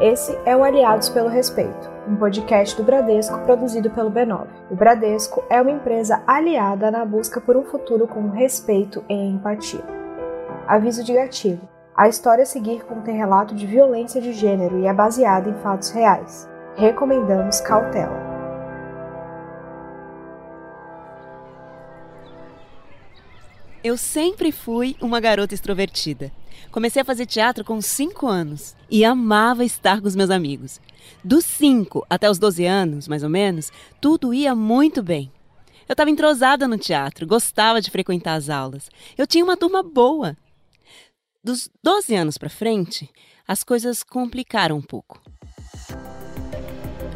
Esse é o Aliados pelo Respeito, um podcast do Bradesco produzido pelo B9. O Bradesco é uma empresa aliada na busca por um futuro com respeito e empatia. Aviso de gatilho. A história a seguir contém relato de violência de gênero e é baseada em fatos reais. Recomendamos cautela. Eu sempre fui uma garota extrovertida. Comecei a fazer teatro com 5 anos e amava estar com os meus amigos. Dos 5 até os 12 anos, mais ou menos, tudo ia muito bem. Eu estava entrosada no teatro, gostava de frequentar as aulas. Eu tinha uma turma boa. Dos 12 anos para frente, as coisas complicaram um pouco.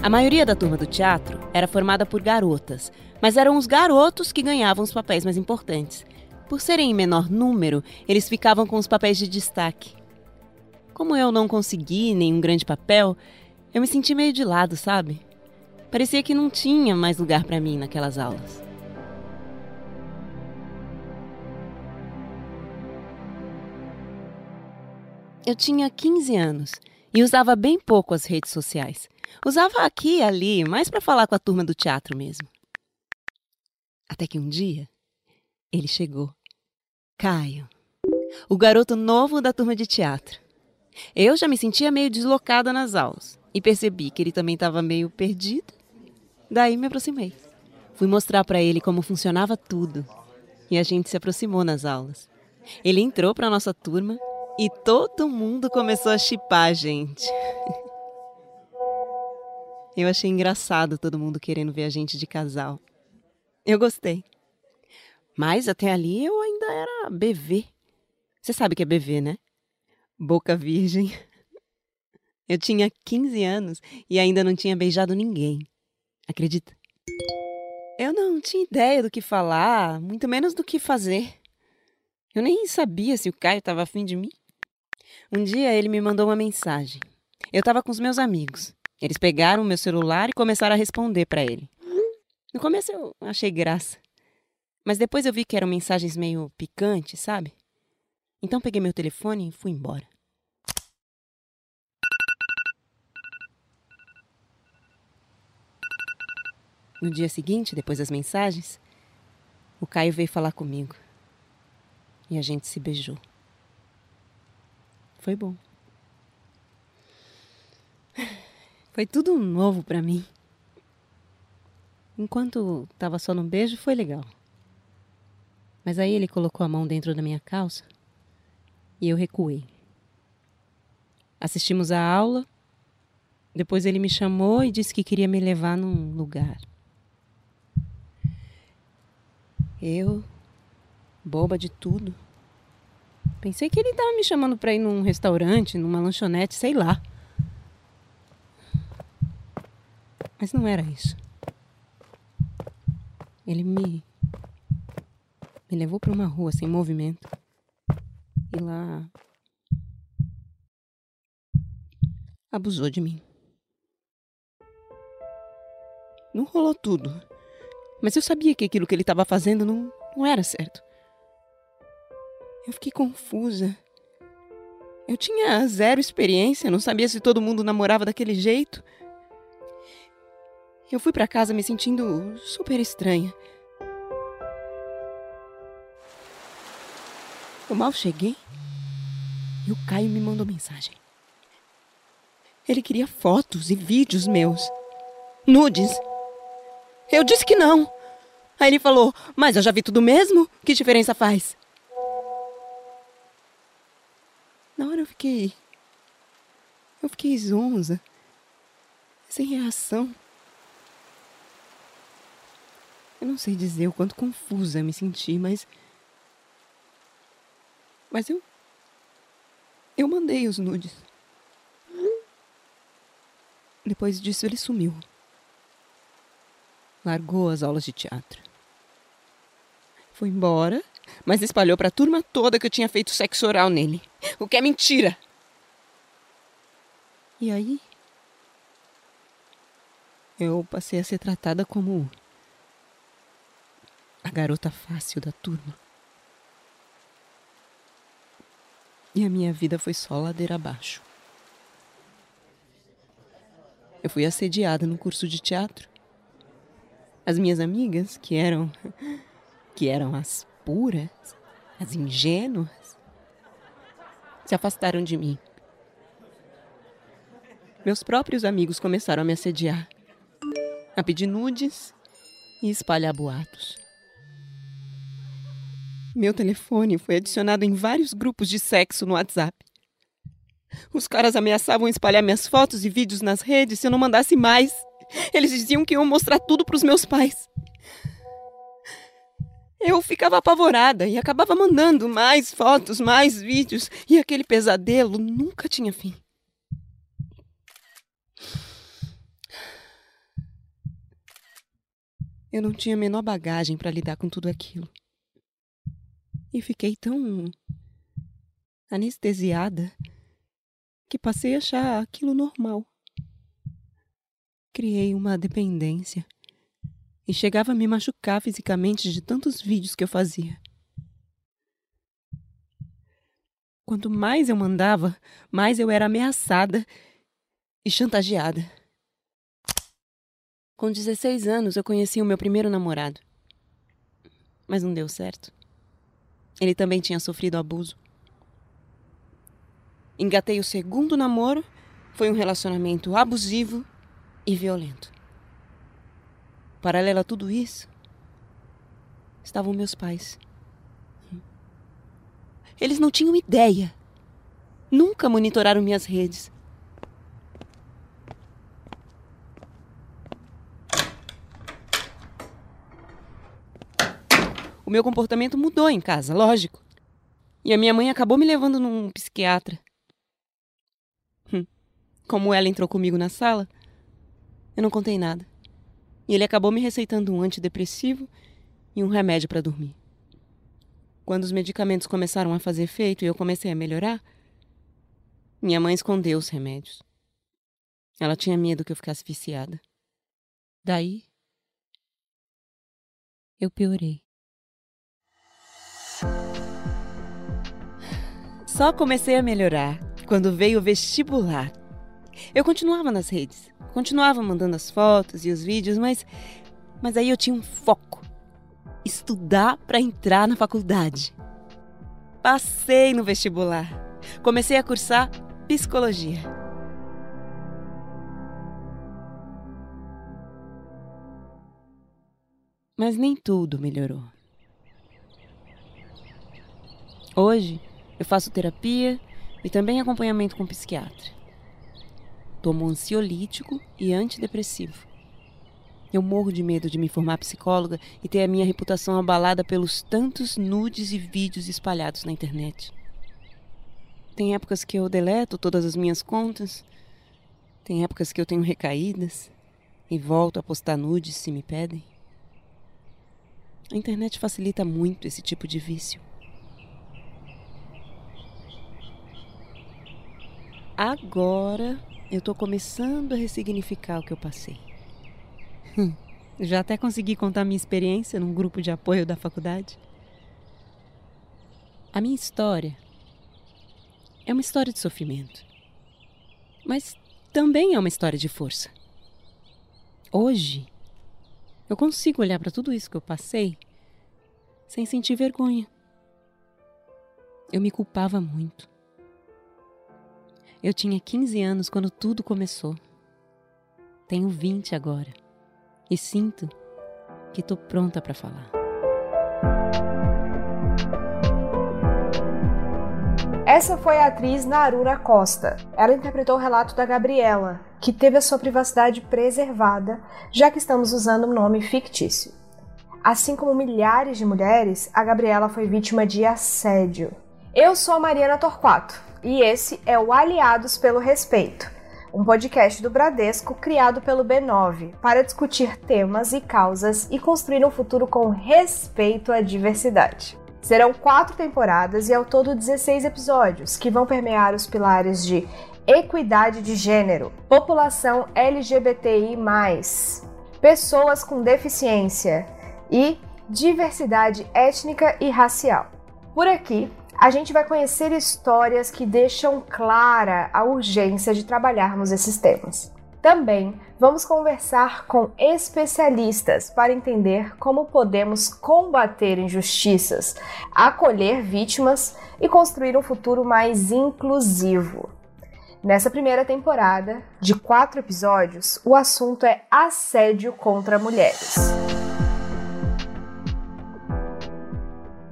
A maioria da turma do teatro era formada por garotas, mas eram os garotos que ganhavam os papéis mais importantes. Por serem em menor número, eles ficavam com os papéis de destaque. Como eu não consegui nenhum grande papel, eu me senti meio de lado, sabe? Parecia que não tinha mais lugar para mim naquelas aulas. Eu tinha 15 anos e usava bem pouco as redes sociais. Usava aqui e ali, mais para falar com a turma do teatro mesmo. Até que um dia ele chegou. Caio, o garoto novo da turma de teatro. Eu já me sentia meio deslocada nas aulas e percebi que ele também estava meio perdido. Daí me aproximei. Fui mostrar para ele como funcionava tudo e a gente se aproximou nas aulas. Ele entrou para nossa turma e todo mundo começou a chipar a gente. Eu achei engraçado todo mundo querendo ver a gente de casal. Eu gostei. Mas até ali eu ainda era BV. Você sabe que é BV, né? Boca virgem. Eu tinha 15 anos e ainda não tinha beijado ninguém. Acredita? Eu não tinha ideia do que falar, muito menos do que fazer. Eu nem sabia se o Caio estava afim de mim. Um dia ele me mandou uma mensagem. Eu estava com os meus amigos. Eles pegaram o meu celular e começaram a responder para ele. No começo eu achei graça. Mas depois eu vi que eram mensagens meio picantes, sabe? Então peguei meu telefone e fui embora. No dia seguinte, depois das mensagens, o Caio veio falar comigo. E a gente se beijou. Foi bom. Foi tudo novo para mim. Enquanto tava só no beijo, foi legal. Mas aí ele colocou a mão dentro da minha calça e eu recuei. Assistimos a aula. Depois ele me chamou e disse que queria me levar num lugar. Eu, boba de tudo, pensei que ele estava me chamando para ir num restaurante, numa lanchonete, sei lá. Mas não era isso. Ele me me levou para uma rua sem movimento. E lá. abusou de mim. Não rolou tudo. Mas eu sabia que aquilo que ele estava fazendo não, não era certo. Eu fiquei confusa. Eu tinha zero experiência, não sabia se todo mundo namorava daquele jeito. Eu fui para casa me sentindo super estranha. Eu mal cheguei e o Caio me mandou mensagem. Ele queria fotos e vídeos meus. Nudes. Eu disse que não. Aí ele falou: Mas eu já vi tudo mesmo? Que diferença faz? Na hora eu fiquei. Eu fiquei zonza. Sem reação. Eu não sei dizer o quanto confusa me senti, mas mas eu. Eu mandei os nudes. Depois disso, ele sumiu. Largou as aulas de teatro. Foi embora, mas espalhou para a turma toda que eu tinha feito sexo oral nele. O que é mentira! E aí. Eu passei a ser tratada como. a garota fácil da turma. E a minha vida foi só ladeira abaixo. eu fui assediada no curso de teatro. As minhas amigas, que eram que eram as puras, as ingênuas, se afastaram de mim. Meus próprios amigos começaram a me assediar, a pedir nudes e espalhar boatos. Meu telefone foi adicionado em vários grupos de sexo no WhatsApp. Os caras ameaçavam espalhar minhas fotos e vídeos nas redes se eu não mandasse mais. Eles diziam que iam mostrar tudo para os meus pais. Eu ficava apavorada e acabava mandando mais fotos, mais vídeos, e aquele pesadelo nunca tinha fim. Eu não tinha a menor bagagem para lidar com tudo aquilo. E fiquei tão anestesiada que passei a achar aquilo normal. Criei uma dependência e chegava a me machucar fisicamente de tantos vídeos que eu fazia. Quanto mais eu mandava, mais eu era ameaçada e chantageada. Com 16 anos, eu conheci o meu primeiro namorado. Mas não deu certo. Ele também tinha sofrido abuso. Engatei o segundo namoro, foi um relacionamento abusivo e violento. Paralelo a tudo isso, estavam meus pais. Eles não tinham ideia. Nunca monitoraram minhas redes. Meu comportamento mudou em casa, lógico. E a minha mãe acabou me levando num psiquiatra. Hum. Como ela entrou comigo na sala, eu não contei nada. E ele acabou me receitando um antidepressivo e um remédio para dormir. Quando os medicamentos começaram a fazer efeito e eu comecei a melhorar, minha mãe escondeu os remédios. Ela tinha medo que eu ficasse viciada. Daí, eu piorei. Só comecei a melhorar quando veio o vestibular. Eu continuava nas redes, Continuava mandando as fotos e os vídeos, mas mas aí eu tinha um foco: estudar para entrar na faculdade. Passei no vestibular. Comecei a cursar psicologia. Mas nem tudo melhorou. Hoje, eu faço terapia e também acompanhamento com psiquiatra. Tomo ansiolítico e antidepressivo. Eu morro de medo de me formar psicóloga e ter a minha reputação abalada pelos tantos nudes e vídeos espalhados na internet. Tem épocas que eu deleto todas as minhas contas, tem épocas que eu tenho recaídas e volto a postar nudes se me pedem. A internet facilita muito esse tipo de vício. Agora eu estou começando a ressignificar o que eu passei. Hum, já até consegui contar minha experiência num grupo de apoio da faculdade. A minha história é uma história de sofrimento, mas também é uma história de força. Hoje, eu consigo olhar para tudo isso que eu passei sem sentir vergonha. Eu me culpava muito. Eu tinha 15 anos quando tudo começou. Tenho 20 agora. E sinto que estou pronta para falar. Essa foi a atriz Narura Costa. Ela interpretou o relato da Gabriela, que teve a sua privacidade preservada, já que estamos usando um nome fictício. Assim como milhares de mulheres, a Gabriela foi vítima de assédio. Eu sou a Mariana Torquato e esse é o Aliados pelo Respeito, um podcast do Bradesco criado pelo B9 para discutir temas e causas e construir um futuro com respeito à diversidade. Serão quatro temporadas e ao todo 16 episódios que vão permear os pilares de equidade de gênero, população LGBTI, pessoas com deficiência e diversidade étnica e racial. Por aqui, a gente vai conhecer histórias que deixam clara a urgência de trabalharmos esses temas. Também vamos conversar com especialistas para entender como podemos combater injustiças, acolher vítimas e construir um futuro mais inclusivo. Nessa primeira temporada, de quatro episódios, o assunto é assédio contra mulheres.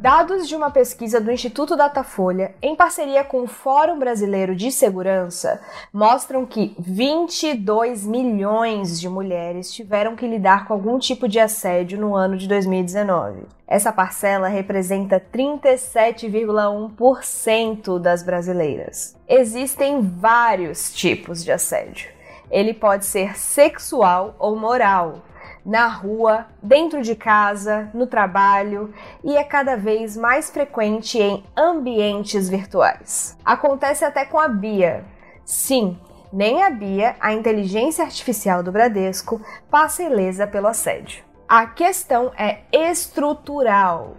Dados de uma pesquisa do Instituto Datafolha, em parceria com o Fórum Brasileiro de Segurança, mostram que 22 milhões de mulheres tiveram que lidar com algum tipo de assédio no ano de 2019. Essa parcela representa 37,1% das brasileiras. Existem vários tipos de assédio. Ele pode ser sexual ou moral, na rua, dentro de casa, no trabalho e é cada vez mais frequente em ambientes virtuais. Acontece até com a Bia. Sim, nem a Bia, a inteligência artificial do Bradesco, passa ilesa pelo assédio. A questão é estrutural.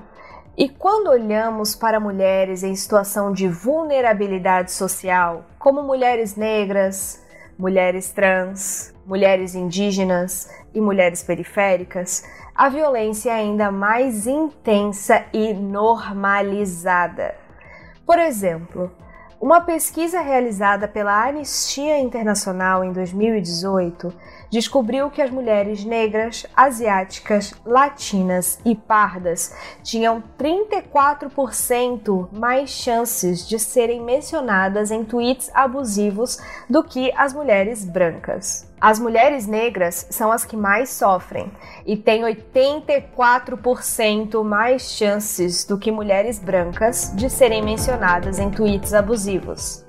E quando olhamos para mulheres em situação de vulnerabilidade social, como mulheres negras, mulheres trans, mulheres indígenas e mulheres periféricas, a violência é ainda mais intensa e normalizada. Por exemplo, uma pesquisa realizada pela Anistia Internacional em 2018 descobriu que as mulheres negras, asiáticas, latinas e pardas tinham 34% mais chances de serem mencionadas em tweets abusivos do que as mulheres brancas. As mulheres negras são as que mais sofrem e têm 84% mais chances do que mulheres brancas de serem mencionadas em tweets abusivos.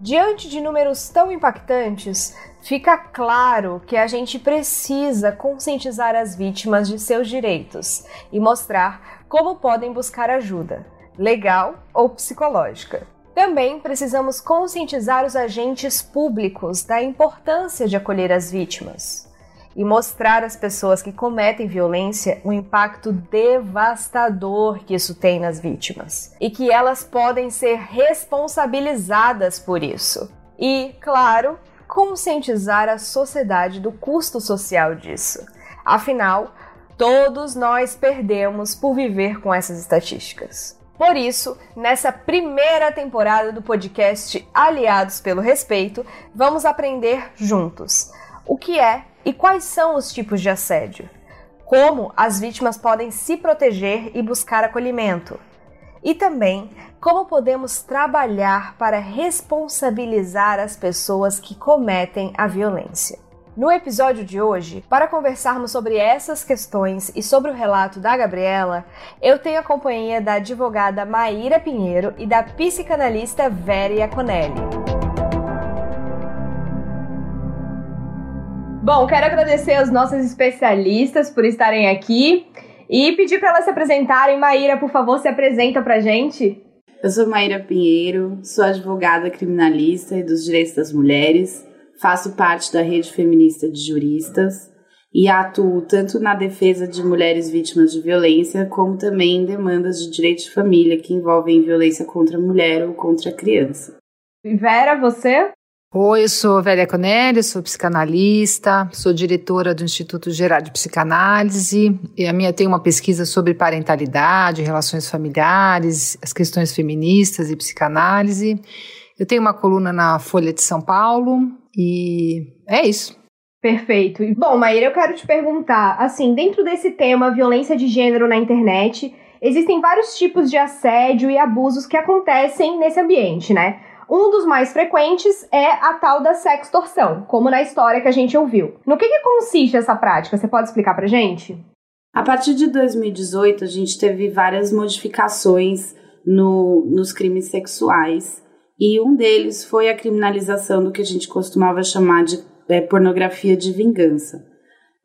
Diante de números tão impactantes, fica claro que a gente precisa conscientizar as vítimas de seus direitos e mostrar como podem buscar ajuda, legal ou psicológica. Também precisamos conscientizar os agentes públicos da importância de acolher as vítimas e mostrar às pessoas que cometem violência o impacto devastador que isso tem nas vítimas e que elas podem ser responsabilizadas por isso. E, claro, conscientizar a sociedade do custo social disso. Afinal, todos nós perdemos por viver com essas estatísticas. Por isso, nessa primeira temporada do podcast Aliados pelo Respeito, vamos aprender juntos o que é e quais são os tipos de assédio, como as vítimas podem se proteger e buscar acolhimento, e também como podemos trabalhar para responsabilizar as pessoas que cometem a violência. No episódio de hoje, para conversarmos sobre essas questões e sobre o relato da Gabriela, eu tenho a companhia da advogada Maíra Pinheiro e da psicanalista Vera Iaconelli. Bom, quero agradecer aos nossos especialistas por estarem aqui e pedir para elas se apresentarem. Maíra, por favor, se apresenta para gente. Eu sou Maíra Pinheiro, sou advogada criminalista e dos direitos das mulheres, faço parte da rede feminista de juristas e atuo tanto na defesa de mulheres vítimas de violência, como também em demandas de direito de família que envolvem violência contra a mulher ou contra a criança. Vera, você? Oi, eu sou Vélia Conelli, sou psicanalista, sou diretora do Instituto Geral de Psicanálise e a minha tem uma pesquisa sobre parentalidade, relações familiares, as questões feministas e psicanálise. Eu tenho uma coluna na Folha de São Paulo e é isso. Perfeito. Bom, Maíra, eu quero te perguntar, assim, dentro desse tema violência de gênero na internet, existem vários tipos de assédio e abusos que acontecem nesse ambiente, né? Um dos mais frequentes é a tal da sextorção, como na história que a gente ouviu. No que, que consiste essa prática? Você pode explicar pra gente? A partir de 2018, a gente teve várias modificações no, nos crimes sexuais. E um deles foi a criminalização do que a gente costumava chamar de é, pornografia de vingança.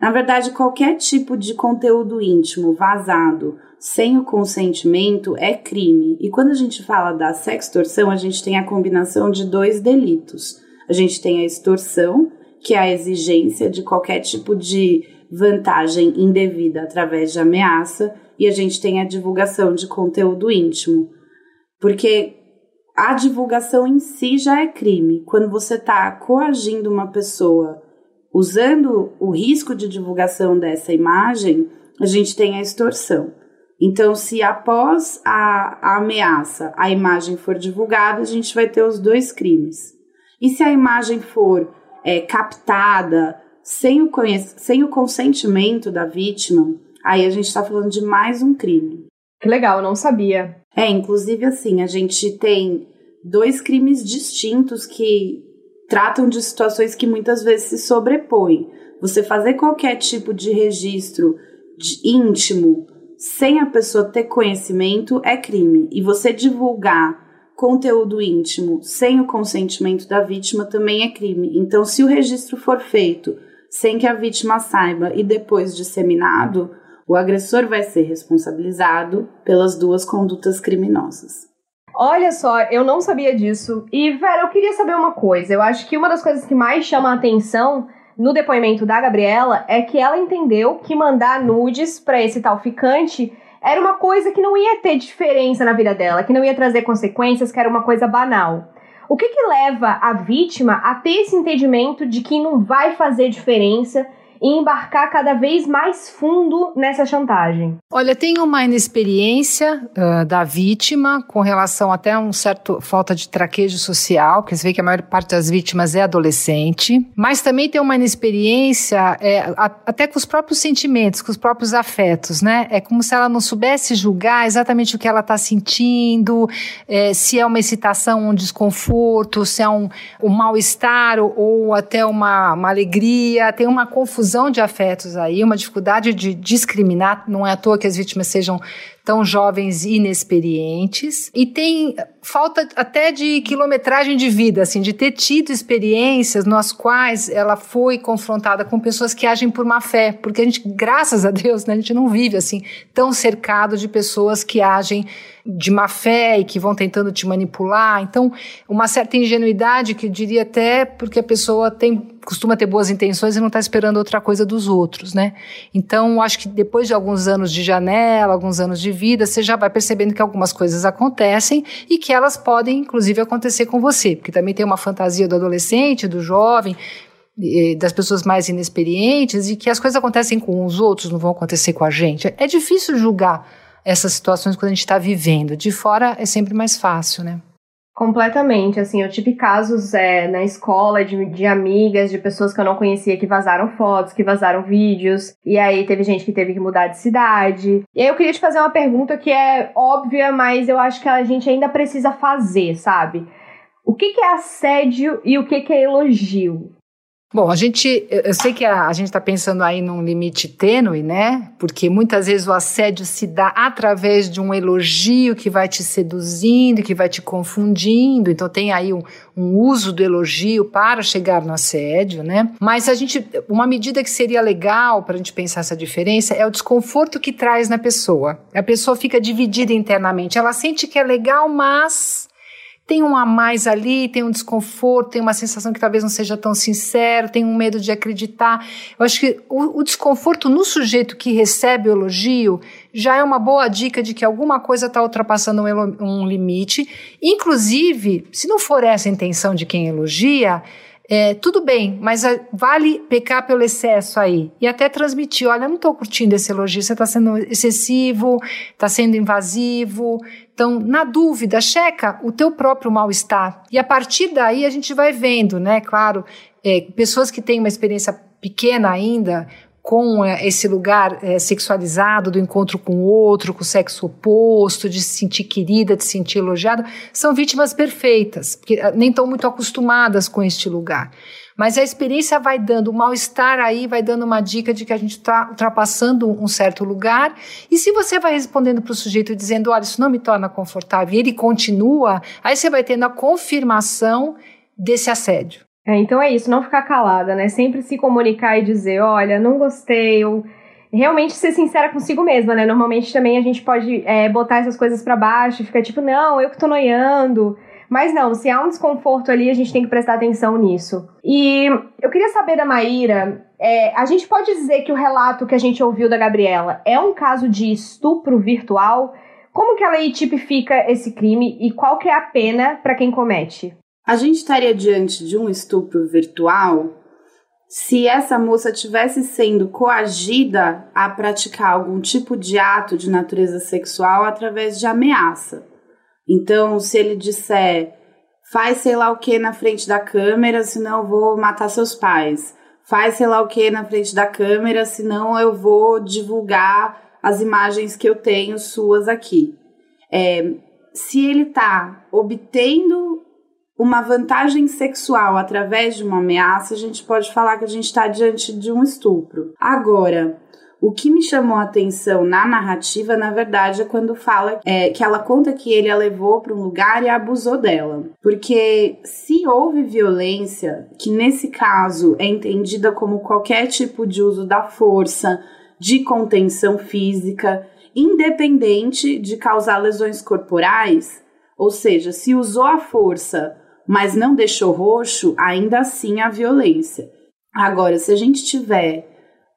Na verdade, qualquer tipo de conteúdo íntimo vazado sem o consentimento é crime. E quando a gente fala da sextorção, a gente tem a combinação de dois delitos. A gente tem a extorsão, que é a exigência de qualquer tipo de vantagem indevida através de ameaça, e a gente tem a divulgação de conteúdo íntimo. Porque a divulgação em si já é crime. Quando você está coagindo uma pessoa usando o risco de divulgação dessa imagem, a gente tem a extorsão. Então, se após a, a ameaça a imagem for divulgada, a gente vai ter os dois crimes. E se a imagem for é, captada sem o, sem o consentimento da vítima, aí a gente está falando de mais um crime. Que legal, eu não sabia. É, inclusive assim, a gente tem dois crimes distintos que tratam de situações que muitas vezes se sobrepõem. Você fazer qualquer tipo de registro de íntimo sem a pessoa ter conhecimento é crime. E você divulgar conteúdo íntimo sem o consentimento da vítima também é crime. Então, se o registro for feito sem que a vítima saiba e depois disseminado, o agressor vai ser responsabilizado pelas duas condutas criminosas. Olha só, eu não sabia disso. E, Vera, eu queria saber uma coisa. Eu acho que uma das coisas que mais chama a atenção no depoimento da Gabriela é que ela entendeu que mandar nudes para esse tal ficante era uma coisa que não ia ter diferença na vida dela, que não ia trazer consequências, que era uma coisa banal. O que, que leva a vítima a ter esse entendimento de que não vai fazer diferença e embarcar cada vez mais fundo nessa chantagem? Olha, tem uma inexperiência uh, da vítima com relação até a um certo falta de traquejo social, porque você vê que a maior parte das vítimas é adolescente, mas também tem uma inexperiência é, a, até com os próprios sentimentos, com os próprios afetos, né? É como se ela não soubesse julgar exatamente o que ela está sentindo, é, se é uma excitação, um desconforto, se é um, um mal-estar ou, ou até uma, uma alegria, tem uma confusão confusão de afetos aí, uma dificuldade de discriminar, não é à toa que as vítimas sejam tão jovens inexperientes, e tem falta até de quilometragem de vida, assim, de ter tido experiências nas quais ela foi confrontada com pessoas que agem por má fé, porque a gente, graças a Deus, né, a gente não vive assim tão cercado de pessoas que agem de má fé e que vão tentando te manipular. Então, uma certa ingenuidade que eu diria até porque a pessoa tem costuma ter boas intenções e não está esperando outra coisa dos outros, né? Então, acho que depois de alguns anos de janela, alguns anos de vida, você já vai percebendo que algumas coisas acontecem e que elas podem, inclusive, acontecer com você, porque também tem uma fantasia do adolescente, do jovem, das pessoas mais inexperientes e que as coisas acontecem com os outros, não vão acontecer com a gente. É difícil julgar essas situações quando a gente está vivendo. De fora é sempre mais fácil, né? Completamente, assim, eu tive casos é, na escola de, de amigas, de pessoas que eu não conhecia que vazaram fotos, que vazaram vídeos, e aí teve gente que teve que mudar de cidade. E aí eu queria te fazer uma pergunta que é óbvia, mas eu acho que a gente ainda precisa fazer, sabe? O que, que é assédio e o que, que é elogio? Bom, a gente, eu sei que a, a gente está pensando aí num limite tênue, né? Porque muitas vezes o assédio se dá através de um elogio que vai te seduzindo, que vai te confundindo. Então tem aí um, um uso do elogio para chegar no assédio, né? Mas a gente, uma medida que seria legal para a gente pensar essa diferença é o desconforto que traz na pessoa. A pessoa fica dividida internamente. Ela sente que é legal, mas tem um a mais ali, tem um desconforto, tem uma sensação que talvez não seja tão sincero, tem um medo de acreditar. Eu acho que o, o desconforto no sujeito que recebe o elogio já é uma boa dica de que alguma coisa está ultrapassando um, um limite. Inclusive, se não for essa a intenção de quem elogia, é, tudo bem, mas vale pecar pelo excesso aí. E até transmitir: olha, eu não estou curtindo esse elogio, você está sendo excessivo, está sendo invasivo. Então, na dúvida, checa o teu próprio mal-estar. E a partir daí a gente vai vendo, né? Claro, é, pessoas que têm uma experiência pequena ainda, com é, esse lugar é, sexualizado do encontro com o outro, com o sexo oposto, de se sentir querida, de se sentir elogiada, são vítimas perfeitas, porque ah, nem estão muito acostumadas com este lugar. Mas a experiência vai dando, o mal-estar aí vai dando uma dica de que a gente está ultrapassando um certo lugar. E se você vai respondendo para o sujeito dizendo, olha, isso não me torna confortável, e ele continua, aí você vai tendo a confirmação desse assédio. É, então é isso, não ficar calada, né? Sempre se comunicar e dizer, olha, não gostei, ou realmente ser sincera consigo mesma, né? Normalmente também a gente pode é, botar essas coisas para baixo e ficar tipo, não, eu que tô noiando. Mas não, se há um desconforto ali, a gente tem que prestar atenção nisso. E eu queria saber da Maíra, é, a gente pode dizer que o relato que a gente ouviu da Gabriela é um caso de estupro virtual? Como que a lei tipifica esse crime e qual que é a pena para quem comete? A gente estaria diante de um estupro virtual se essa moça tivesse sendo coagida a praticar algum tipo de ato de natureza sexual através de ameaça. Então, se ele disser, faz sei lá o que na frente da câmera, senão eu vou matar seus pais. Faz sei lá o que na frente da câmera, senão eu vou divulgar as imagens que eu tenho suas aqui. É, se ele está obtendo uma vantagem sexual através de uma ameaça, a gente pode falar que a gente está diante de um estupro. Agora, o que me chamou a atenção na narrativa, na verdade, é quando fala é, que ela conta que ele a levou para um lugar e abusou dela. Porque se houve violência, que nesse caso é entendida como qualquer tipo de uso da força, de contenção física, independente de causar lesões corporais, ou seja, se usou a força, mas não deixou roxo, ainda assim há violência. Agora, se a gente tiver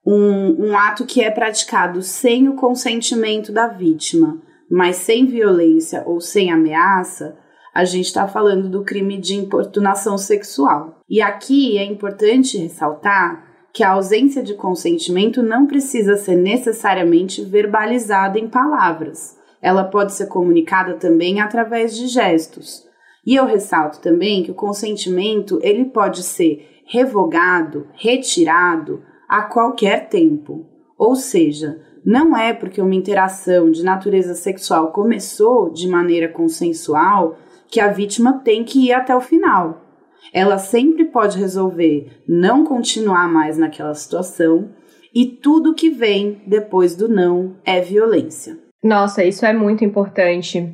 um, um ato que é praticado sem o consentimento da vítima, mas sem violência ou sem ameaça, a gente está falando do crime de importunação sexual. E aqui é importante ressaltar que a ausência de consentimento não precisa ser necessariamente verbalizada em palavras. Ela pode ser comunicada também através de gestos. E eu ressalto também que o consentimento ele pode ser revogado, retirado a qualquer tempo. Ou seja, não é porque uma interação de natureza sexual começou de maneira consensual que a vítima tem que ir até o final. Ela sempre pode resolver não continuar mais naquela situação e tudo que vem depois do não é violência. Nossa, isso é muito importante.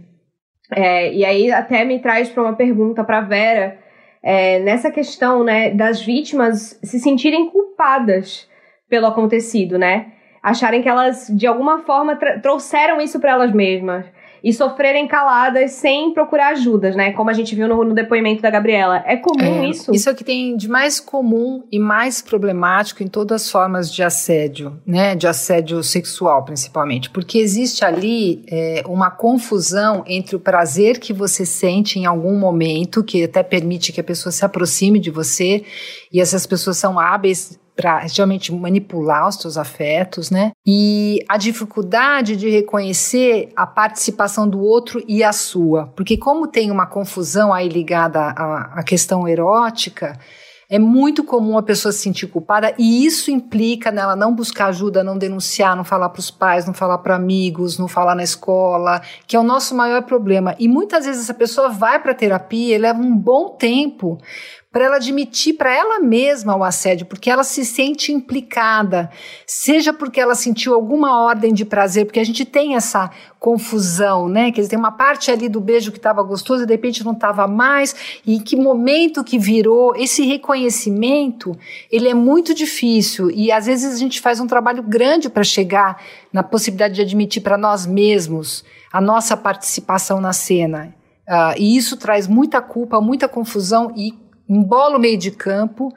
É, e aí até me traz para uma pergunta para Vera, é, nessa questão né, das vítimas se sentirem culpadas pelo acontecido, né? Acharem que elas, de alguma forma, trouxeram isso para elas mesmas e sofrerem caladas sem procurar ajudas, né? Como a gente viu no, no depoimento da Gabriela. É comum é, isso? Isso é o que tem de mais comum e mais problemático em todas as formas de assédio, né? De assédio sexual, principalmente. Porque existe ali é, uma confusão entre o prazer que você sente em algum momento, que até permite que a pessoa se aproxime de você, e essas pessoas são hábeis para realmente manipular os teus afetos, né? E a dificuldade de reconhecer a participação do outro e a sua, porque como tem uma confusão aí ligada à, à questão erótica, é muito comum a pessoa se sentir culpada e isso implica nela não buscar ajuda, não denunciar, não falar para os pais, não falar para amigos, não falar na escola, que é o nosso maior problema. E muitas vezes essa pessoa vai para terapia e leva um bom tempo para ela admitir para ela mesma o assédio, porque ela se sente implicada, seja porque ela sentiu alguma ordem de prazer, porque a gente tem essa confusão, né? Quer dizer, tem uma parte ali do beijo que estava gostoso e de repente não estava mais, e que momento que virou esse reconhecimento, ele é muito difícil e às vezes a gente faz um trabalho grande para chegar na possibilidade de admitir para nós mesmos a nossa participação na cena. Uh, e isso traz muita culpa, muita confusão e embola o meio de campo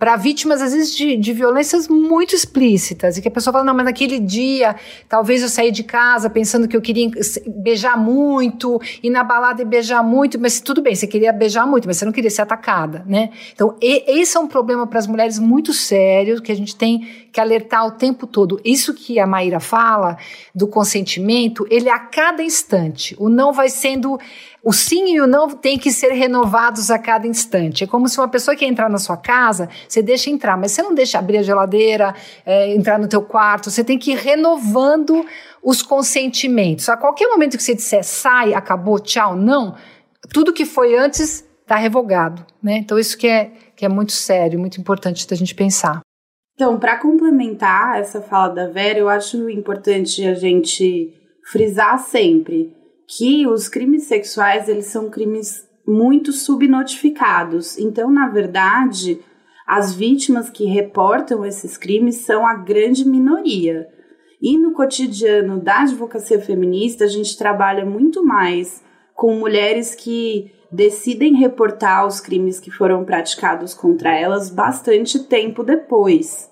para vítimas, às vezes, de, de violências muito explícitas. E que a pessoa fala, não, mas naquele dia, talvez eu saí de casa pensando que eu queria beijar muito, ir na balada e beijar muito, mas tudo bem, você queria beijar muito, mas você não queria ser atacada, né? Então, e, esse é um problema para as mulheres muito sério, que a gente tem que alertar o tempo todo. Isso que a Maíra fala, do consentimento, ele é a cada instante. O não vai sendo o sim e o não têm que ser renovados a cada instante. É como se uma pessoa que entrar na sua casa, você deixa entrar, mas você não deixa abrir a geladeira, é, entrar no teu quarto. Você tem que ir renovando os consentimentos. A qualquer momento que você disser sai, acabou, tchau, não, tudo que foi antes está revogado. Né? Então isso que é, que é muito sério, muito importante da gente pensar. Então, para complementar essa fala da Vera, eu acho importante a gente frisar sempre que os crimes sexuais eles são crimes muito subnotificados. Então, na verdade, as vítimas que reportam esses crimes são a grande minoria. E no cotidiano da advocacia feminista, a gente trabalha muito mais com mulheres que decidem reportar os crimes que foram praticados contra elas bastante tempo depois.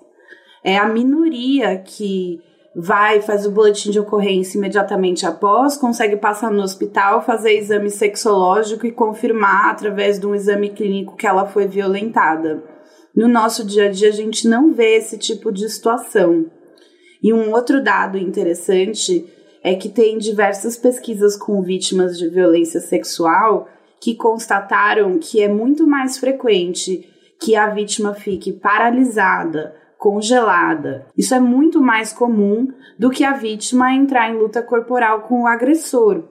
É a minoria que vai, faz o boletim de ocorrência imediatamente após, consegue passar no hospital, fazer exame sexológico e confirmar através de um exame clínico que ela foi violentada. No nosso dia a dia, a gente não vê esse tipo de situação. E um outro dado interessante é que tem diversas pesquisas com vítimas de violência sexual que constataram que é muito mais frequente que a vítima fique paralisada, congelada. Isso é muito mais comum do que a vítima entrar em luta corporal com o agressor.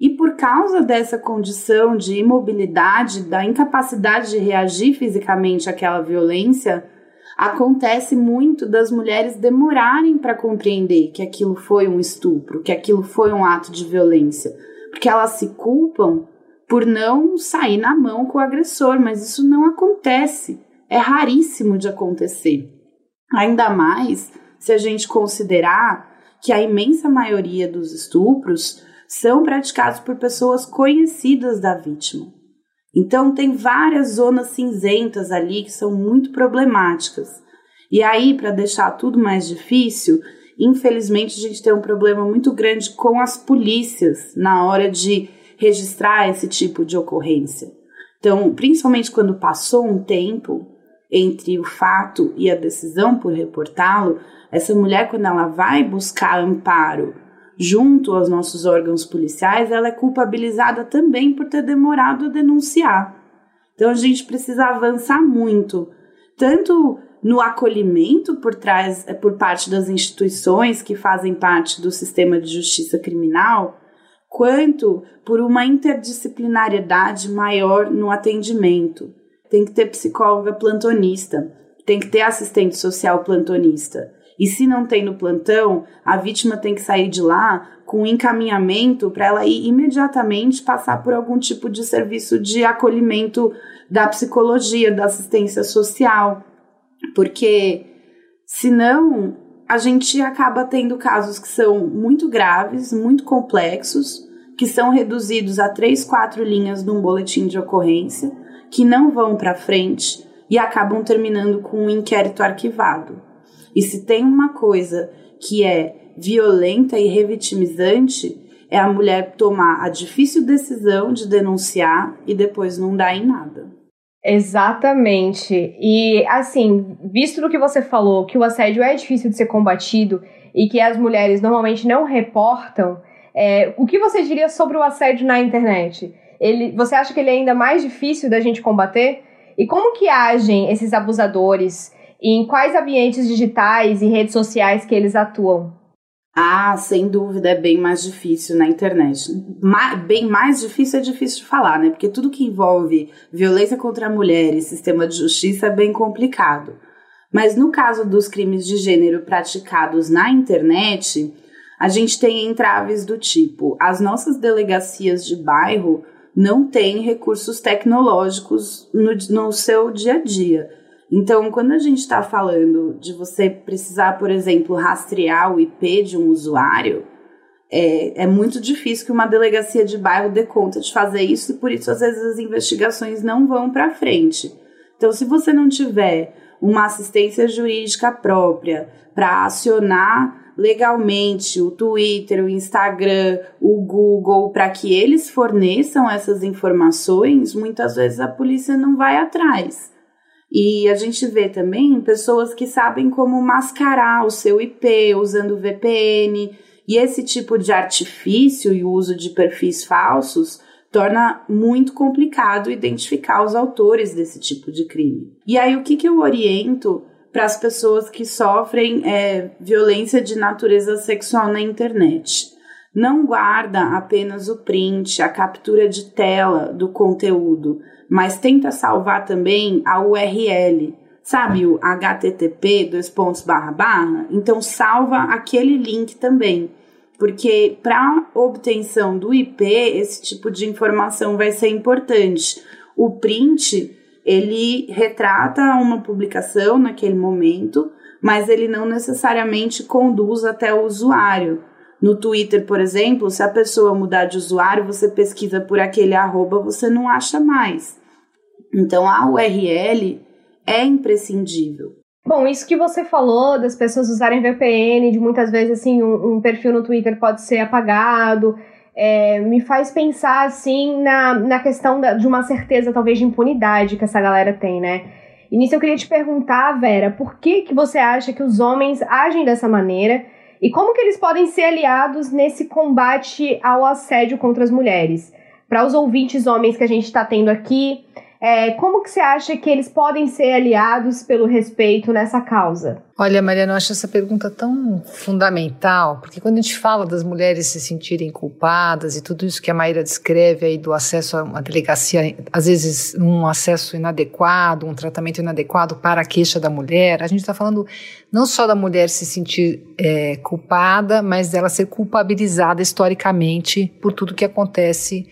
E por causa dessa condição de imobilidade, da incapacidade de reagir fisicamente àquela violência, acontece muito das mulheres demorarem para compreender que aquilo foi um estupro, que aquilo foi um ato de violência, porque elas se culpam por não sair na mão com o agressor, mas isso não acontece, é raríssimo de acontecer. Ainda mais se a gente considerar que a imensa maioria dos estupros são praticados por pessoas conhecidas da vítima. Então, tem várias zonas cinzentas ali que são muito problemáticas. E aí, para deixar tudo mais difícil, infelizmente a gente tem um problema muito grande com as polícias na hora de registrar esse tipo de ocorrência. Então, principalmente quando passou um tempo, entre o fato e a decisão por reportá-lo, essa mulher, quando ela vai buscar amparo junto aos nossos órgãos policiais, ela é culpabilizada também por ter demorado a denunciar. Então a gente precisa avançar muito, tanto no acolhimento por trás, por parte das instituições que fazem parte do sistema de justiça criminal, quanto por uma interdisciplinariedade maior no atendimento tem que ter psicóloga plantonista, tem que ter assistente social plantonista. E se não tem no plantão, a vítima tem que sair de lá com encaminhamento para ela ir imediatamente passar por algum tipo de serviço de acolhimento da psicologia, da assistência social. Porque senão a gente acaba tendo casos que são muito graves, muito complexos, que são reduzidos a três, quatro linhas num boletim de ocorrência que não vão para frente e acabam terminando com um inquérito arquivado. E se tem uma coisa que é violenta e revitimizante, é a mulher tomar a difícil decisão de denunciar e depois não dar em nada. Exatamente. E assim, visto do que você falou, que o assédio é difícil de ser combatido e que as mulheres normalmente não reportam, é, o que você diria sobre o assédio na internet? Ele, você acha que ele é ainda mais difícil da gente combater? E como que agem esses abusadores? E em quais ambientes digitais e redes sociais que eles atuam? Ah, sem dúvida, é bem mais difícil na internet. Ma bem mais difícil é difícil de falar, né? Porque tudo que envolve violência contra a mulher e sistema de justiça é bem complicado. Mas no caso dos crimes de gênero praticados na internet, a gente tem entraves do tipo: as nossas delegacias de bairro não tem recursos tecnológicos no, no seu dia a dia. Então, quando a gente está falando de você precisar, por exemplo, rastrear o IP de um usuário, é, é muito difícil que uma delegacia de bairro dê conta de fazer isso e por isso, às vezes, as investigações não vão para frente. Então, se você não tiver uma assistência jurídica própria para acionar legalmente o Twitter, o Instagram, o Google, para que eles forneçam essas informações, muitas vezes a polícia não vai atrás. E a gente vê também pessoas que sabem como mascarar o seu IP usando VPN, e esse tipo de artifício e o uso de perfis falsos torna muito complicado identificar os autores desse tipo de crime. E aí, o que, que eu oriento para as pessoas que sofrem é, violência de natureza sexual na internet. Não guarda apenas o print, a captura de tela do conteúdo, mas tenta salvar também a URL. Sabe o HTTP, dois pontos barra barra? Então salva aquele link também. Porque para obtenção do IP, esse tipo de informação vai ser importante. O print ele retrata uma publicação naquele momento, mas ele não necessariamente conduz até o usuário. No Twitter, por exemplo, se a pessoa mudar de usuário, você pesquisa por aquele arroba, você não acha mais. Então a URL é imprescindível. Bom, isso que você falou das pessoas usarem VPN, de muitas vezes assim um, um perfil no Twitter pode ser apagado, é, me faz pensar assim na, na questão da, de uma certeza talvez de impunidade que essa galera tem, né? E nisso eu queria te perguntar, Vera, por que, que você acha que os homens agem dessa maneira e como que eles podem ser aliados nesse combate ao assédio contra as mulheres? Para os ouvintes homens que a gente está tendo aqui, é, como que você acha que eles podem ser aliados pelo respeito nessa causa? Olha, Mariana, eu acho essa pergunta tão fundamental, porque quando a gente fala das mulheres se sentirem culpadas e tudo isso que a Maíra descreve aí do acesso a uma delegacia, às vezes um acesso inadequado, um tratamento inadequado para a queixa da mulher, a gente está falando não só da mulher se sentir é, culpada, mas dela ser culpabilizada historicamente por tudo que acontece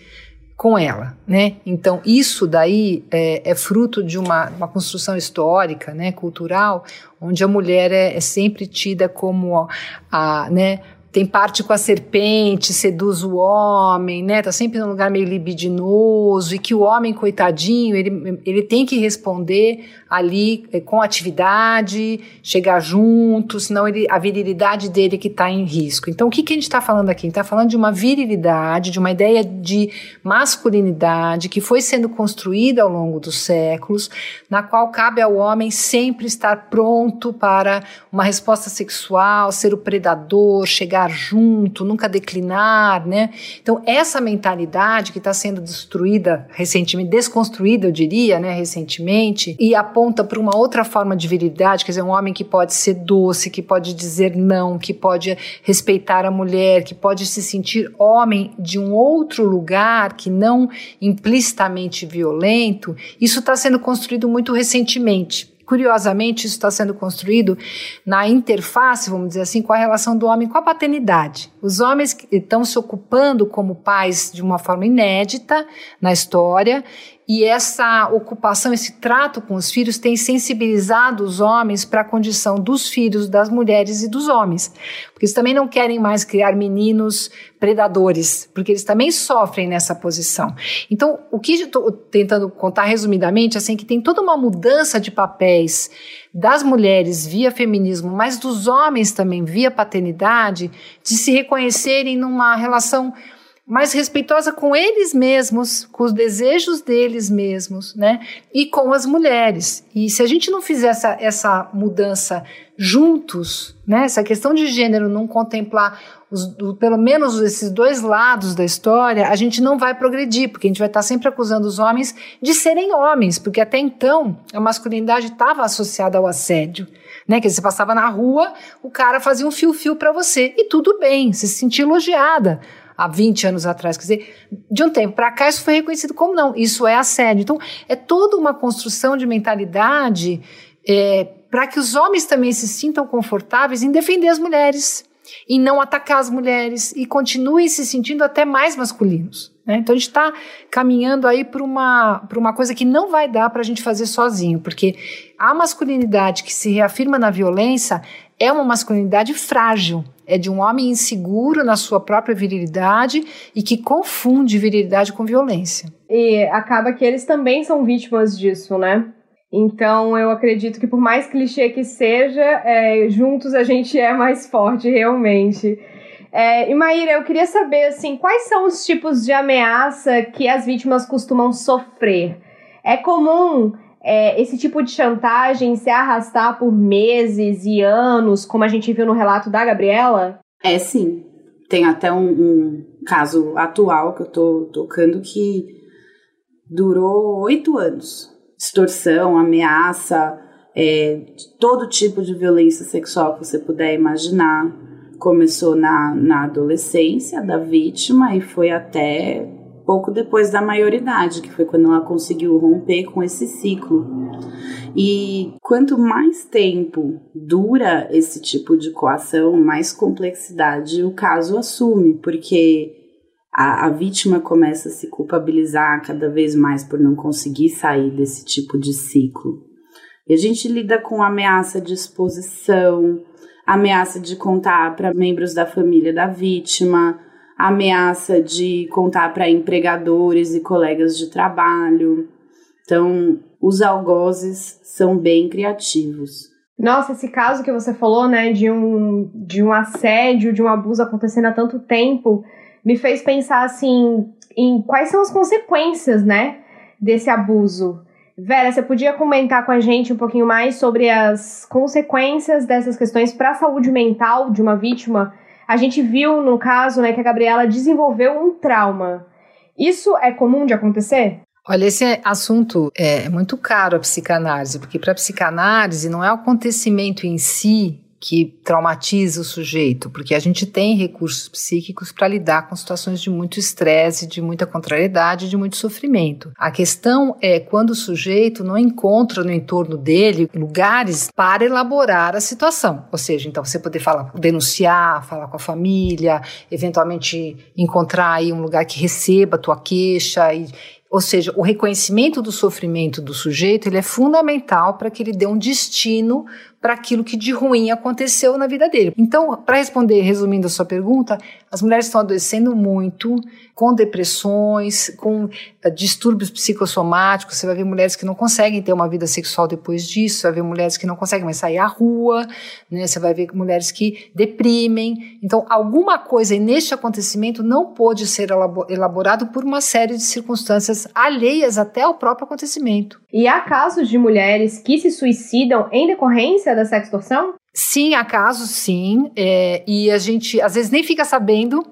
com ela, né? Então isso daí é, é fruto de uma, uma, construção histórica, né, cultural, onde a mulher é, é sempre tida como a, né, tem parte com a serpente, seduz o homem, né? Tá sempre num lugar meio libidinoso e que o homem, coitadinho, ele, ele tem que responder ali é, com atividade, chegar junto, senão ele, a virilidade dele que está em risco. Então, o que, que a gente está falando aqui? Está falando de uma virilidade, de uma ideia de masculinidade que foi sendo construída ao longo dos séculos, na qual cabe ao homem sempre estar pronto para uma resposta sexual, ser o predador, chegar junto, nunca declinar, né? Então, essa mentalidade que está sendo destruída recentemente, desconstruída, eu diria, né, recentemente, e a aponta para uma outra forma de virilidade, quer dizer, um homem que pode ser doce, que pode dizer não, que pode respeitar a mulher, que pode se sentir homem de um outro lugar que não implicitamente violento, isso está sendo construído muito recentemente. Curiosamente, isso está sendo construído na interface, vamos dizer assim, com a relação do homem com a paternidade. Os homens estão se ocupando como pais de uma forma inédita na história e essa ocupação, esse trato com os filhos tem sensibilizado os homens para a condição dos filhos, das mulheres e dos homens. Porque eles também não querem mais criar meninos predadores, porque eles também sofrem nessa posição. Então, o que estou tentando contar resumidamente, assim, é que tem toda uma mudança de papéis das mulheres via feminismo, mas dos homens também via paternidade, de se reconhecerem numa relação mais respeitosa com eles mesmos, com os desejos deles mesmos, né? E com as mulheres. E se a gente não fizer essa, essa mudança juntos, né? Essa questão de gênero não contemplar os, pelo menos esses dois lados da história, a gente não vai progredir, porque a gente vai estar sempre acusando os homens de serem homens, porque até então a masculinidade estava associada ao assédio. Né, que você passava na rua, o cara fazia um fio-fio para você e tudo bem, você se sentia elogiada há 20 anos atrás. Quer dizer, de um tempo para cá isso foi reconhecido como não, isso é assédio. Então, é toda uma construção de mentalidade é, para que os homens também se sintam confortáveis em defender as mulheres, em não atacar as mulheres e continuem se sentindo até mais masculinos. Né? Então a gente está caminhando aí para uma, uma coisa que não vai dar para a gente fazer sozinho, porque a masculinidade que se reafirma na violência é uma masculinidade frágil é de um homem inseguro na sua própria virilidade e que confunde virilidade com violência. E acaba que eles também são vítimas disso, né? Então eu acredito que por mais clichê que seja, é, juntos a gente é mais forte realmente. É, e Maíra, eu queria saber assim, quais são os tipos de ameaça que as vítimas costumam sofrer? É comum é, esse tipo de chantagem se arrastar por meses e anos, como a gente viu no relato da Gabriela? É sim. Tem até um, um caso atual que eu tô tocando que durou oito anos. Extorsão, ameaça, é, todo tipo de violência sexual que você puder imaginar. Começou na, na adolescência da vítima e foi até pouco depois da maioridade, que foi quando ela conseguiu romper com esse ciclo. E quanto mais tempo dura esse tipo de coação, mais complexidade o caso assume, porque a, a, vítima começa a se culpabilizar cada vez mais por não conseguir sair desse tipo de ciclo. E a gente lida com ameaça de exposição, ameaça de contar para membros da família da vítima, ameaça de contar para empregadores e colegas de trabalho. Então, os algozes são bem criativos. Nossa, esse caso que você falou, né, de um, de um assédio, de um abuso acontecendo há tanto tempo, me fez pensar, assim, em quais são as consequências, né, desse abuso. Vera, você podia comentar com a gente um pouquinho mais sobre as consequências dessas questões para a saúde mental de uma vítima? A gente viu no caso, né, que a Gabriela desenvolveu um trauma. Isso é comum de acontecer? Olha, esse assunto é muito caro à psicanálise, porque para a psicanálise não é o acontecimento em si que traumatiza o sujeito, porque a gente tem recursos psíquicos para lidar com situações de muito estresse, de muita contrariedade, de muito sofrimento. A questão é quando o sujeito não encontra no entorno dele lugares para elaborar a situação. Ou seja, então você poder falar, denunciar, falar com a família, eventualmente encontrar aí um lugar que receba a tua queixa e, ou seja, o reconhecimento do sofrimento do sujeito ele é fundamental para que ele dê um destino para aquilo que de ruim aconteceu na vida dele. Então, para responder, resumindo a sua pergunta, as mulheres estão adoecendo muito, com depressões, com uh, distúrbios psicossomáticos. Você vai ver mulheres que não conseguem ter uma vida sexual depois disso, você vai ver mulheres que não conseguem mais sair à rua, né? você vai ver mulheres que deprimem. Então, alguma coisa neste acontecimento não pôde ser elaborado por uma série de circunstâncias alheias até ao próprio acontecimento. E há casos de mulheres que se suicidam em decorrência da sextorção? Sim, há casos, sim. É, e a gente às vezes nem fica sabendo,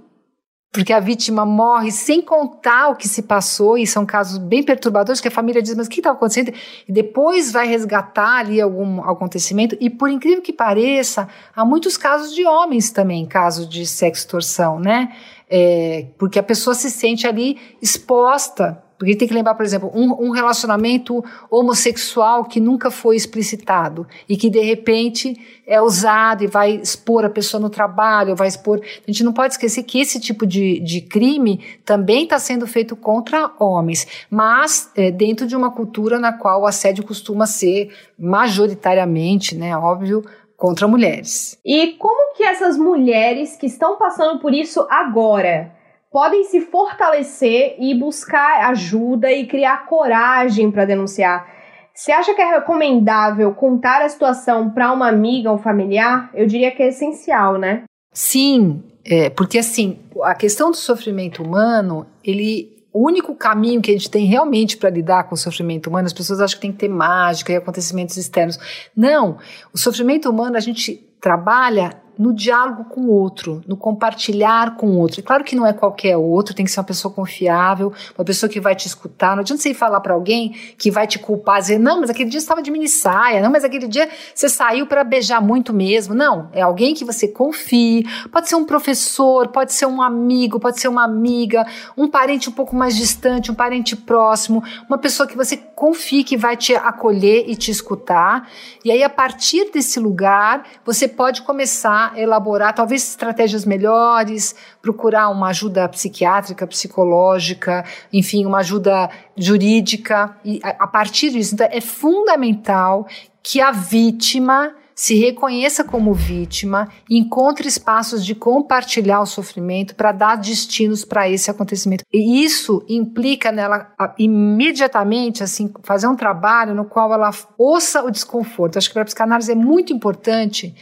porque a vítima morre sem contar o que se passou, e são casos bem perturbadores, que a família diz, mas o que estava acontecendo? E depois vai resgatar ali algum acontecimento, e por incrível que pareça, há muitos casos de homens também, casos de sextorção, né? É, porque a pessoa se sente ali exposta porque tem que lembrar, por exemplo, um, um, relacionamento homossexual que nunca foi explicitado e que de repente é usado e vai expor a pessoa no trabalho, vai expor. A gente não pode esquecer que esse tipo de, de crime também está sendo feito contra homens, mas é, dentro de uma cultura na qual o assédio costuma ser majoritariamente, né, óbvio, contra mulheres. E como que essas mulheres que estão passando por isso agora podem se fortalecer e buscar ajuda e criar coragem para denunciar. Você acha que é recomendável contar a situação para uma amiga ou familiar? Eu diria que é essencial, né? Sim, é, porque assim, a questão do sofrimento humano, ele o único caminho que a gente tem realmente para lidar com o sofrimento humano, as pessoas acham que tem que ter mágica e acontecimentos externos. Não, o sofrimento humano a gente trabalha no diálogo com o outro, no compartilhar com o outro. E claro que não é qualquer outro, tem que ser uma pessoa confiável, uma pessoa que vai te escutar. Não adianta você ir falar para alguém que vai te culpar, dizer, não, mas aquele dia você estava de mini saia, não, mas aquele dia você saiu para beijar muito mesmo. Não, é alguém que você confie. Pode ser um professor, pode ser um amigo, pode ser uma amiga, um parente um pouco mais distante, um parente próximo, uma pessoa que você confie que vai te acolher e te escutar. E aí, a partir desse lugar, você pode começar elaborar talvez estratégias melhores, procurar uma ajuda psiquiátrica, psicológica, enfim, uma ajuda jurídica. E a, partir disso, então, é fundamental que a vítima se reconheça como vítima encontre espaços de compartilhar o sofrimento para dar destinos para esse acontecimento. E isso implica nela imediatamente assim fazer um trabalho no qual ela ouça o desconforto. Acho que para a psicanálise é muito importante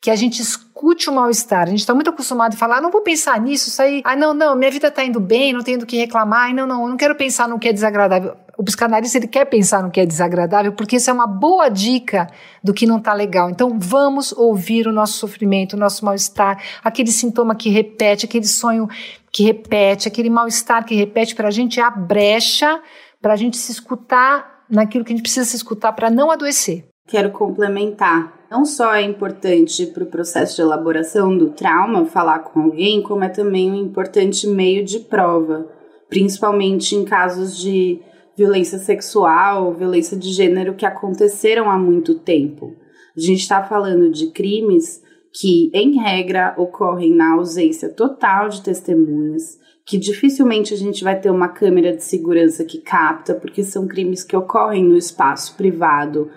que a gente escute o mal-estar. A gente está muito acostumado a falar, ah, não vou pensar nisso, isso aí, ah, não, não, minha vida está indo bem, não tenho do que reclamar, ah, não, não, eu não quero pensar no que é desagradável. O psicanalista, ele quer pensar no que é desagradável, porque isso é uma boa dica do que não está legal. Então, vamos ouvir o nosso sofrimento, o nosso mal-estar, aquele sintoma que repete, aquele sonho que repete, aquele mal-estar que repete, para a gente é a brecha, para a gente se escutar naquilo que a gente precisa se escutar para não adoecer. Quero complementar não só é importante para o processo de elaboração do trauma falar com alguém, como é também um importante meio de prova, principalmente em casos de violência sexual, violência de gênero que aconteceram há muito tempo. A gente está falando de crimes que, em regra, ocorrem na ausência total de testemunhas, que dificilmente a gente vai ter uma câmera de segurança que capta, porque são crimes que ocorrem no espaço privado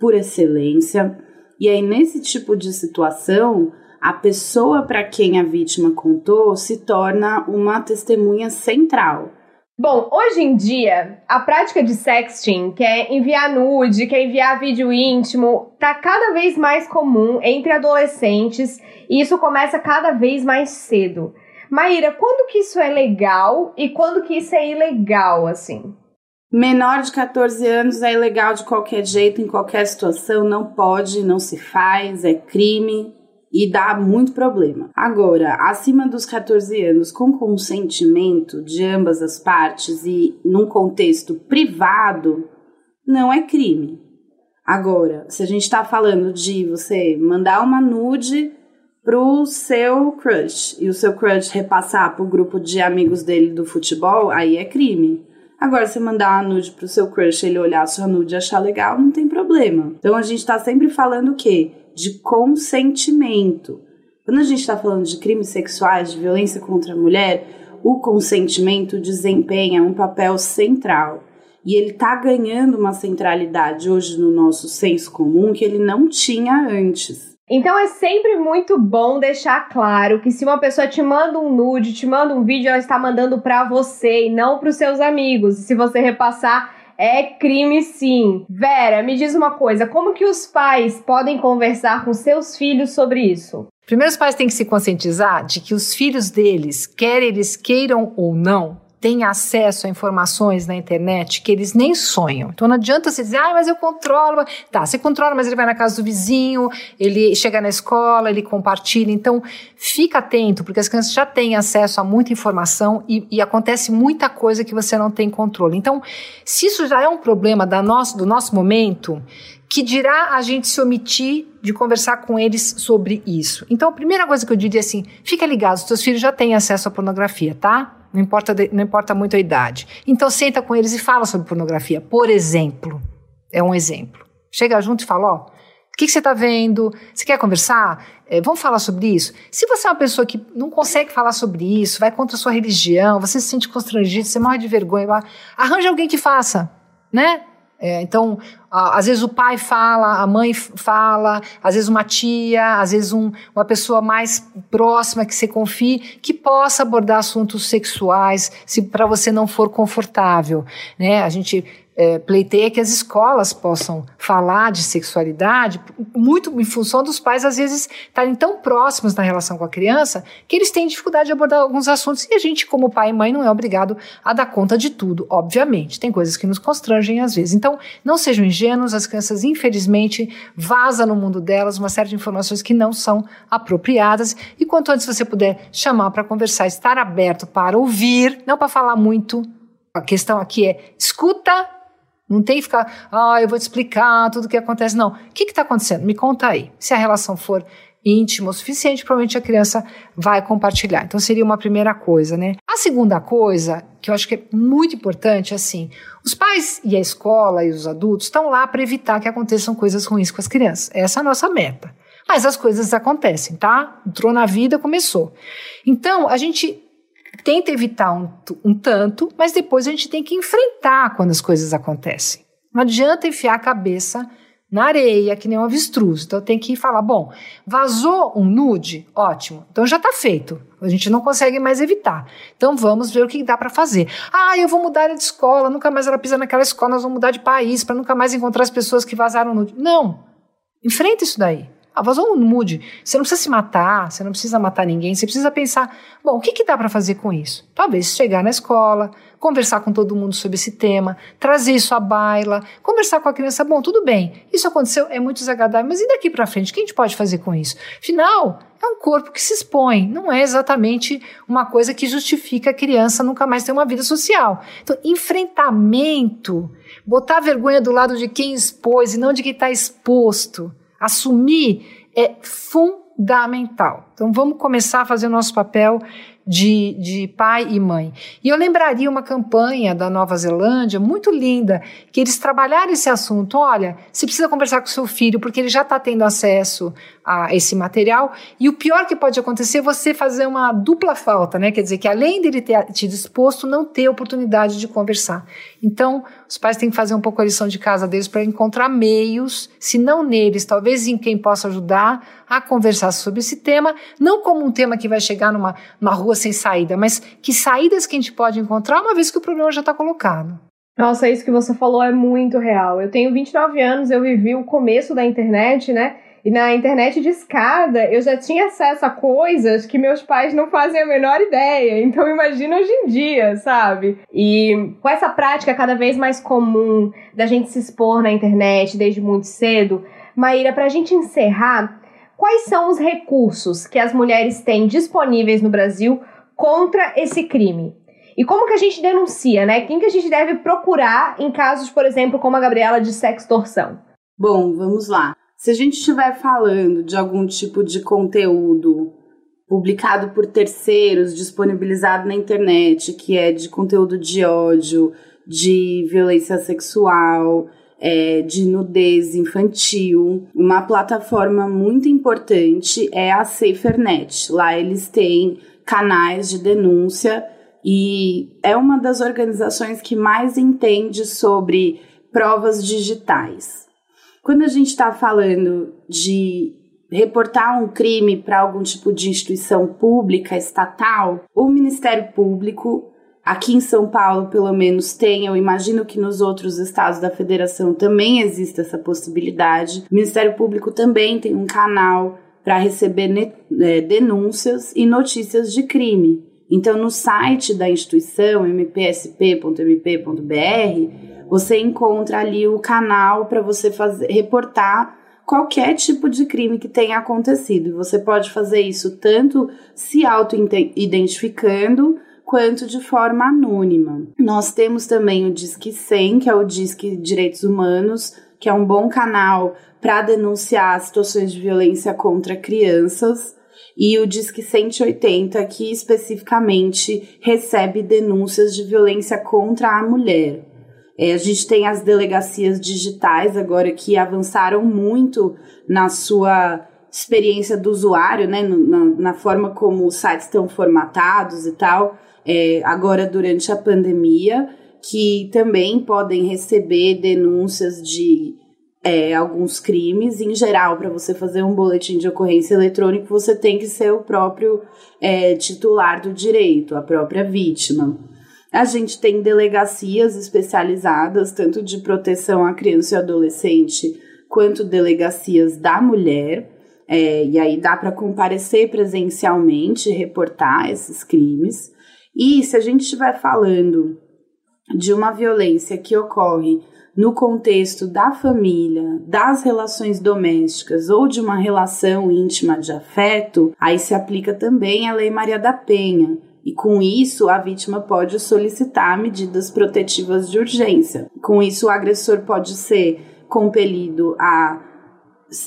por excelência e aí, nesse tipo de situação, a pessoa para quem a vítima contou se torna uma testemunha central. Bom, hoje em dia, a prática de sexting, que é enviar nude, que é enviar vídeo íntimo, tá cada vez mais comum entre adolescentes e isso começa cada vez mais cedo. Maíra, quando que isso é legal e quando que isso é ilegal, assim? Menor de 14 anos é ilegal de qualquer jeito, em qualquer situação, não pode, não se faz, é crime e dá muito problema. Agora, acima dos 14 anos, com consentimento de ambas as partes e num contexto privado, não é crime. Agora, se a gente está falando de você mandar uma nude pro seu crush e o seu crush repassar pro grupo de amigos dele do futebol, aí é crime. Agora, se mandar uma nude pro seu crush, ele olhar a sua nude e achar legal, não tem problema. Então a gente tá sempre falando o quê? de consentimento. Quando a gente está falando de crimes sexuais, de violência contra a mulher, o consentimento desempenha um papel central. E ele está ganhando uma centralidade hoje no nosso senso comum que ele não tinha antes. Então é sempre muito bom deixar claro que se uma pessoa te manda um nude, te manda um vídeo, ela está mandando para você e não para os seus amigos. E se você repassar é crime sim. Vera, me diz uma coisa, como que os pais podem conversar com seus filhos sobre isso? Primeiro, os pais têm que se conscientizar de que os filhos deles, quer eles queiram ou não, têm acesso a informações na internet que eles nem sonham. Então não adianta você dizer, ah, mas eu controlo. Tá, você controla, mas ele vai na casa do vizinho, ele chega na escola, ele compartilha. Então fica atento, porque as crianças já têm acesso a muita informação e, e acontece muita coisa que você não tem controle. Então, se isso já é um problema da nosso, do nosso momento, que dirá a gente se omitir de conversar com eles sobre isso. Então, a primeira coisa que eu diria é assim: fica ligado, os seus filhos já têm acesso à pornografia, tá? Não importa, não importa muito a idade. Então senta com eles e fala sobre pornografia. Por exemplo, é um exemplo. Chega junto e fala, ó, o que, que, você está vendo? Você quer conversar? É, vamos falar sobre isso? Se você é uma pessoa que não consegue falar sobre isso, vai contra a sua religião, você se sente constrangido, você morre de vergonha, arranja alguém que faça, né? É, então, às vezes o pai fala, a mãe fala, às vezes uma tia, às vezes um, uma pessoa mais próxima que você confie, que possa abordar assuntos sexuais, se para você não for confortável. Né? A gente é, pleiteia que as escolas possam falar de sexualidade, muito em função dos pais, às vezes, estarem tão próximos na relação com a criança, que eles têm dificuldade de abordar alguns assuntos, e a gente, como pai e mãe, não é obrigado a dar conta de tudo, obviamente. Tem coisas que nos constrangem às vezes. Então, não sejam ingênuos, as crianças, infelizmente, vazam no mundo delas uma série de informações que não são apropriadas, e quanto antes você puder chamar para conversar, estar aberto para ouvir, não para falar muito, a questão aqui é escuta não tem que ficar, ah, eu vou te explicar tudo o que acontece. Não. O que está acontecendo? Me conta aí. Se a relação for íntima o suficiente, provavelmente a criança vai compartilhar. Então seria uma primeira coisa, né? A segunda coisa, que eu acho que é muito importante, é assim, os pais e a escola e os adultos estão lá para evitar que aconteçam coisas ruins com as crianças. Essa é a nossa meta. Mas as coisas acontecem, tá? Entrou na vida, começou. Então, a gente tenta evitar um, um tanto, mas depois a gente tem que enfrentar quando as coisas acontecem. Não adianta enfiar a cabeça na areia, que nem um avestruz. Então tem que falar: bom, vazou um nude? Ótimo. Então já está feito. A gente não consegue mais evitar. Então vamos ver o que dá para fazer. Ah, eu vou mudar de escola, nunca mais ela pisa naquela escola, nós vamos mudar de país para nunca mais encontrar as pessoas que vazaram nude. Não. Enfrenta isso daí. Ah, vazou um nude. Você não precisa se matar, você não precisa matar ninguém, você precisa pensar, bom, o que, que dá para fazer com isso? Talvez chegar na escola, conversar com todo mundo sobre esse tema, trazer isso à baila, conversar com a criança, bom, tudo bem, isso aconteceu, é muito desagradável, mas e daqui para frente, o que a gente pode fazer com isso? Afinal, é um corpo que se expõe, não é exatamente uma coisa que justifica a criança nunca mais ter uma vida social. Então, enfrentamento, botar a vergonha do lado de quem expôs e não de quem está exposto, Assumir é fundamental. Então vamos começar a fazer o nosso papel de, de pai e mãe. E eu lembraria uma campanha da Nova Zelândia muito linda, que eles trabalharam esse assunto. Olha, você precisa conversar com seu filho, porque ele já está tendo acesso a esse material. E o pior que pode acontecer é você fazer uma dupla falta, né? Quer dizer, que além dele ter te disposto, não ter oportunidade de conversar. Então, os pais têm que fazer um pouco a lição de casa deles para encontrar meios, se não neles, talvez em quem possa ajudar a conversar sobre esse tema, não como um tema que vai chegar numa, numa rua sem saída, mas que saídas que a gente pode encontrar uma vez que o problema já está colocado. Nossa, isso que você falou é muito real. Eu tenho 29 anos, eu vivi o começo da internet, né? E na internet de escada, eu já tinha acesso a coisas que meus pais não fazem a menor ideia. Então imagina hoje em dia, sabe? E com essa prática cada vez mais comum da gente se expor na internet desde muito cedo, Maíra, pra gente encerrar, quais são os recursos que as mulheres têm disponíveis no Brasil contra esse crime? E como que a gente denuncia, né? Quem que a gente deve procurar em casos, por exemplo, como a Gabriela de sextorção? Bom, vamos lá. Se a gente estiver falando de algum tipo de conteúdo publicado por terceiros, disponibilizado na internet, que é de conteúdo de ódio, de violência sexual, é, de nudez infantil. Uma plataforma muito importante é a SaferNet. Lá eles têm canais de denúncia e é uma das organizações que mais entende sobre provas digitais. Quando a gente está falando de reportar um crime para algum tipo de instituição pública, estatal, o Ministério Público, aqui em São Paulo, pelo menos, tem, eu imagino que nos outros estados da federação também existe essa possibilidade. O Ministério Público também tem um canal para receber é, denúncias e notícias de crime. Então, no site da instituição, mpsp.mp.br, você encontra ali o canal para você fazer reportar qualquer tipo de crime que tenha acontecido. E você pode fazer isso tanto se auto-identificando quanto de forma anônima. Nós temos também o Disque 100, que é o Disque Direitos Humanos, que é um bom canal para denunciar situações de violência contra crianças e o Disque 180, que especificamente recebe denúncias de violência contra a mulher. É, a gente tem as delegacias digitais agora que avançaram muito na sua experiência do usuário, né, na, na forma como os sites estão formatados e tal, é, agora durante a pandemia, que também podem receber denúncias de é, alguns crimes. Em geral, para você fazer um boletim de ocorrência eletrônico, você tem que ser o próprio é, titular do direito, a própria vítima. A gente tem delegacias especializadas, tanto de proteção à criança e adolescente, quanto delegacias da mulher. É, e aí dá para comparecer presencialmente, reportar esses crimes. E se a gente estiver falando de uma violência que ocorre no contexto da família, das relações domésticas ou de uma relação íntima de afeto, aí se aplica também a Lei Maria da Penha, e com isso, a vítima pode solicitar medidas protetivas de urgência. Com isso, o agressor pode ser compelido a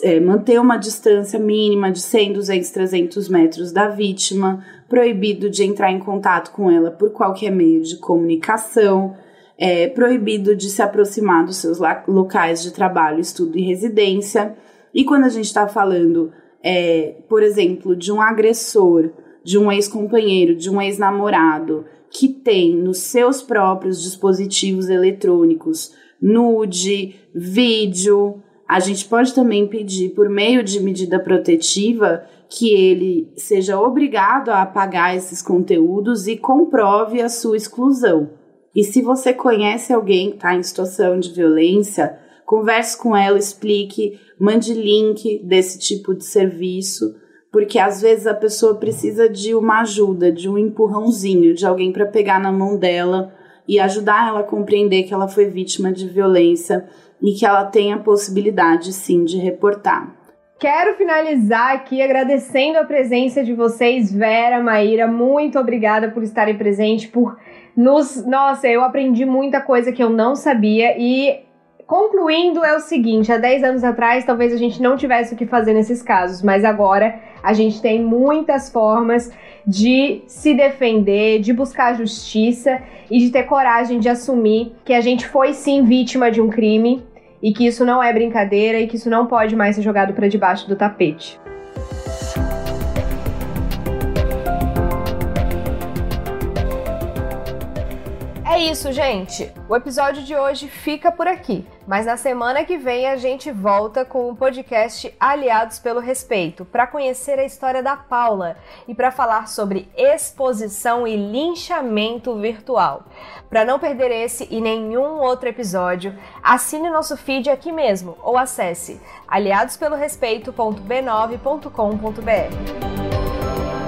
é, manter uma distância mínima de 100, 200, 300 metros da vítima, proibido de entrar em contato com ela por qualquer meio de comunicação, é, proibido de se aproximar dos seus locais de trabalho, estudo e residência. E quando a gente está falando, é, por exemplo, de um agressor de um ex-companheiro, de um ex-namorado, que tem nos seus próprios dispositivos eletrônicos nude, vídeo, a gente pode também pedir, por meio de medida protetiva, que ele seja obrigado a apagar esses conteúdos e comprove a sua exclusão. E se você conhece alguém que está em situação de violência, converse com ela, explique, mande link desse tipo de serviço porque às vezes a pessoa precisa de uma ajuda, de um empurrãozinho, de alguém para pegar na mão dela e ajudar ela a compreender que ela foi vítima de violência e que ela tem a possibilidade sim de reportar. Quero finalizar aqui agradecendo a presença de vocês, Vera, Maíra, muito obrigada por estarem presentes, por nos, nossa, eu aprendi muita coisa que eu não sabia e Concluindo, é o seguinte: há 10 anos atrás, talvez a gente não tivesse o que fazer nesses casos, mas agora a gente tem muitas formas de se defender, de buscar justiça e de ter coragem de assumir que a gente foi sim vítima de um crime e que isso não é brincadeira e que isso não pode mais ser jogado para debaixo do tapete. É isso, gente. O episódio de hoje fica por aqui, mas na semana que vem a gente volta com o podcast Aliados pelo Respeito para conhecer a história da Paula e para falar sobre exposição e linchamento virtual. Para não perder esse e nenhum outro episódio, assine nosso feed aqui mesmo ou acesse aliadospelorespeito.b9.com.br.